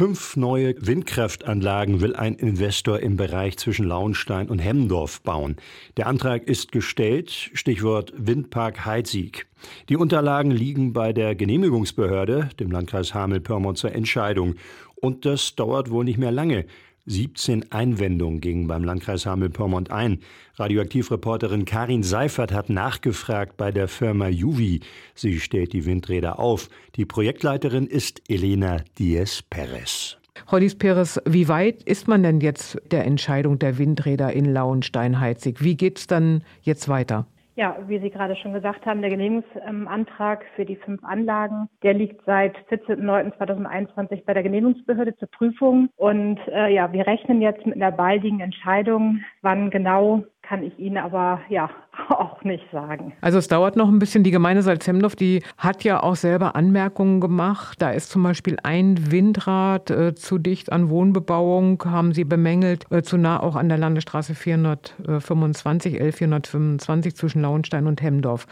Fünf neue Windkraftanlagen will ein Investor im Bereich zwischen Lauenstein und Hemmendorf bauen. Der Antrag ist gestellt, Stichwort Windpark Heidsieg. Die Unterlagen liegen bei der Genehmigungsbehörde, dem Landkreis Hameln-Pyrmont, zur Entscheidung. Und das dauert wohl nicht mehr lange. 17 Einwendungen gingen beim Landkreis Hameln-Pyrmont ein. Radioaktivreporterin Karin Seifert hat nachgefragt bei der Firma Juvi. Sie stellt die Windräder auf. Die Projektleiterin ist Elena Diaz-Perez. Hollis Perez, wie weit ist man denn jetzt der Entscheidung der Windräder in Lauenstein-Heizig? Wie geht es dann jetzt weiter? Ja, wie Sie gerade schon gesagt haben, der Genehmigungsantrag für die fünf Anlagen, der liegt seit 14.09.2021 bei der Genehmigungsbehörde zur Prüfung. Und äh, ja, wir rechnen jetzt mit einer baldigen Entscheidung, wann genau kann ich Ihnen aber ja auch nicht sagen. Also es dauert noch ein bisschen. Die Gemeinde Salzhemdorf, die hat ja auch selber Anmerkungen gemacht. Da ist zum Beispiel ein Windrad äh, zu dicht an Wohnbebauung, haben sie bemängelt, äh, zu nah auch an der Landesstraße 425, L425 zwischen Lauenstein und Hemdorf.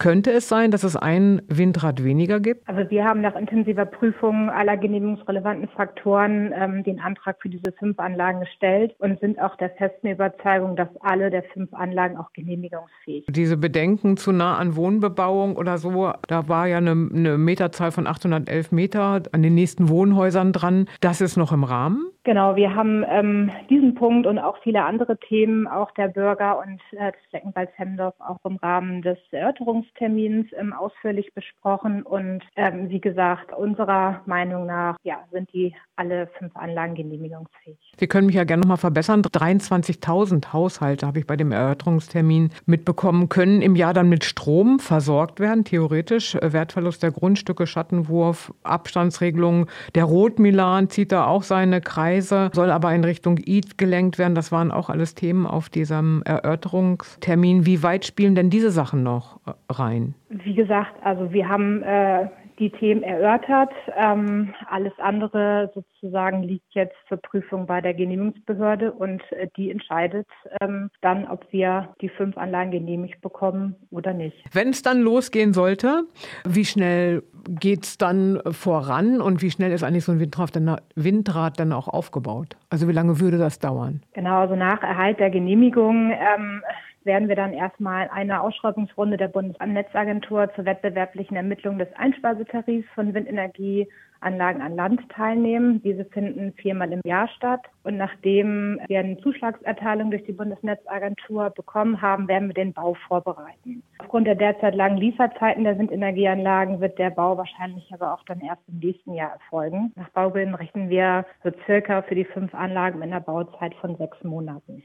Könnte es sein, dass es ein Windrad weniger gibt? Also wir haben nach intensiver Prüfung aller genehmigungsrelevanten Faktoren ähm, den Antrag für diese fünf Anlagen gestellt und sind auch der festen Überzeugung, dass alle der fünf Anlagen auch genehmigungsfähig sind. Diese Bedenken zu nah an Wohnbebauung oder so, da war ja eine, eine Meterzahl von 811 Meter an den nächsten Wohnhäusern dran. Das ist noch im Rahmen? Genau, wir haben ähm, diesen Punkt und auch viele andere Themen auch der Bürger und äh, des Fleckenwalds Hemdorf auch im Rahmen des Erörterungstermins ähm, ausführlich besprochen. Und ähm, wie gesagt, unserer Meinung nach ja, sind die alle fünf Anlagen genehmigungsfähig. Sie können mich ja gerne noch mal verbessern. 23.000 Haushalte habe ich bei dem Erörterungstermin mitbekommen, können im Jahr dann mit Strom versorgt werden, theoretisch. Wertverlust der Grundstücke, Schattenwurf, Abstandsregelungen. Der Rotmilan zieht da auch seine Kreise Reise soll aber in Richtung Eid gelenkt werden. Das waren auch alles Themen auf diesem Erörterungstermin. Wie weit spielen denn diese Sachen noch äh, rein? Wie gesagt, also wir haben äh, die Themen erörtert. Ähm, alles andere sozusagen liegt jetzt zur Prüfung bei der Genehmigungsbehörde und äh, die entscheidet ähm, dann, ob wir die fünf Anlagen genehmigt bekommen oder nicht. Wenn es dann losgehen sollte, wie schnell geht es dann voran und wie schnell ist eigentlich so ein Windrad dann, Windrad dann auch aufgebaut? Also wie lange würde das dauern? Genau, also nach Erhalt der Genehmigung ähm, werden wir dann erstmal eine Ausschreibungsrunde der Bundesnetzagentur zur wettbewerblichen Ermittlung des Einspeisetarifs von Windenergieanlagen an Land teilnehmen. Diese finden viermal im Jahr statt. Und nachdem wir eine Zuschlagserteilung durch die Bundesnetzagentur bekommen haben, werden wir den Bau vorbereiten. Aufgrund der derzeit langen Lieferzeiten der Windenergieanlagen wird der Bau wahrscheinlich aber auch dann erst im nächsten Jahr erfolgen. Nach Baubeginn rechnen wir so circa für die fünf Anlagen mit einer Bauzeit von sechs Monaten.